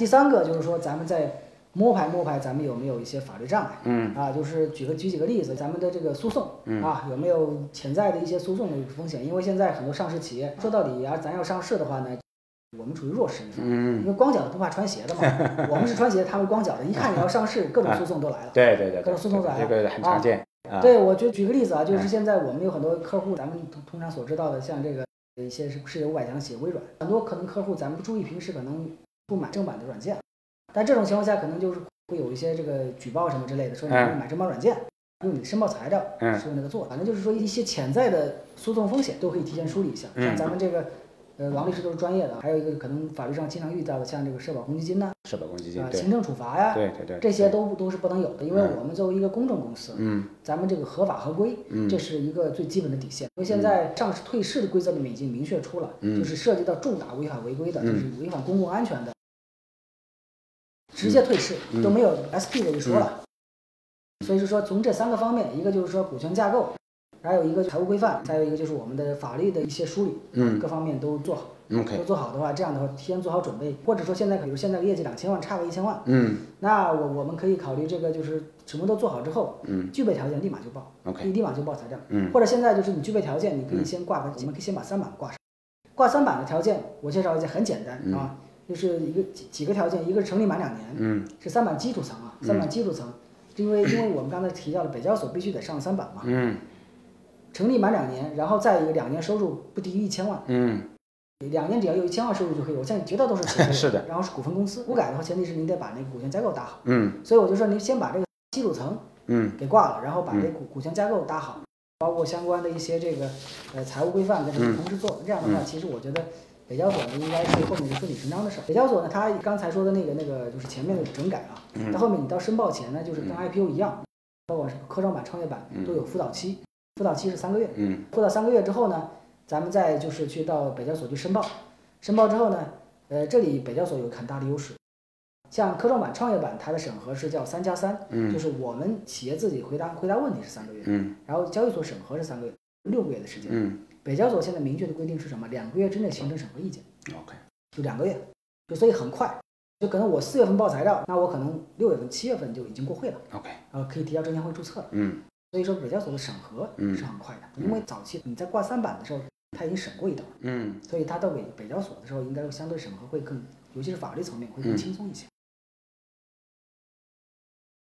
第三个就是说，咱们在摸排摸排，咱们有没有一些法律障碍？嗯啊，就是举个举几个例子，咱们的这个诉讼啊，有没有潜在的一些诉讼的风险？因为现在很多上市企业说到底啊，咱要上市的话呢，我们处于弱势一方，嗯，因为光脚的不怕穿鞋的嘛，我们是穿鞋，他们光脚的，一看你要上市，各种诉讼都来了。对对对，各种诉讼都来了这个很常见啊。对，我就举个例子啊，就是现在我们有很多客户，咱们通通常所知道的，像这个一些是世界五百强企业微软，很多可能客户咱们不注意，平时可能不买正版的软件，但这种情况下可能就是会有一些这个举报什么之类的，说你嗯买正版软件，用你的申报材料嗯是用那个做的，反正就是说一些潜在的诉讼风险都可以提前梳理一下。嗯。像咱们这个，呃，王律师都是专业的，还有一个可能法律上经常遇到的，像这个社保公积金呐、社保公积金啊，，行政处罚呀，对对对，这些都都是不能有的，因为嗯。我们作为一个公证公司，嗯。咱们这个合法合规，嗯。这是一个最基本的底线。因为现在上市退市的规则里面已经明确出了，嗯。就是涉及到重大违法违规的，嗯。就是违反公共安全的，直接退市嗯都没有 SP 这一说了。所以是说，从这三个方面，一个就是说股权架构，还有一个财务规范，再有一个就是我们的法律的一些梳理，嗯各方面都做好。，OK，都做好的话，这样的话提前做好准备，或者说现在比如现在业绩两千万，差个一千万，嗯那我我们可以考虑这个就是什么都做好之后，嗯具备条件立马就报。，OK，你立马就报材料，嗯或者现在就是你具备条件，你可以先挂个，我们可以先把三板挂上。挂三板的条件，我介绍一下，很简单啊，就是一个几几个条件，一个是成立满两年，嗯是三板基础层啊，三板基础层，因为因为我们刚才提到了北交所必须得上三板嘛，嗯。成立满两年，然后再一个两年收入不低于一千万，嗯。两年只要有一千万收入就可以，我相信绝大多数企业 是的，然后是股份公司，股改的话，前提是您得把那个股权架构搭好，嗯。所以我就说您先把这个基础层嗯。给挂了，然后把这股股权架构搭好，包括相关的一些这个呃财务规范跟这个同时做。这样的话，其实我觉得北交所呢应该是后面是顺理成章的事儿。北交所呢，它刚才说的那个那个就是前面的整改啊，到后面你到申报前呢，就是跟 IPO 一样，包括是科创板、创业板都有辅导期，辅导期是三个月，嗯。辅导三个月之后呢，咱们再就是去到北交所去申报，申报之后呢，呃，这里北交所有很大的优势。像科创板、创业板，它的审核是叫三加三，嗯。就是我们企业自己回答回答问题是三个月，嗯。然后交易所审核是三个月，六个月的时间。嗯北交所现在明确的规定是什么？两个月之内形成审核意见，，OK，就两个月，就所以很快，就可能我四月份报材料，那我可能六月份、七月份就已经过会了，OK，然后可以提交证监会注册了。嗯所以说北交所的审核嗯是很快的，因为早期你在挂三板的时候，他已经审过一道，嗯所以他到北北交所的时候，应该相对审核会更，尤其是法律层面会更轻松一些。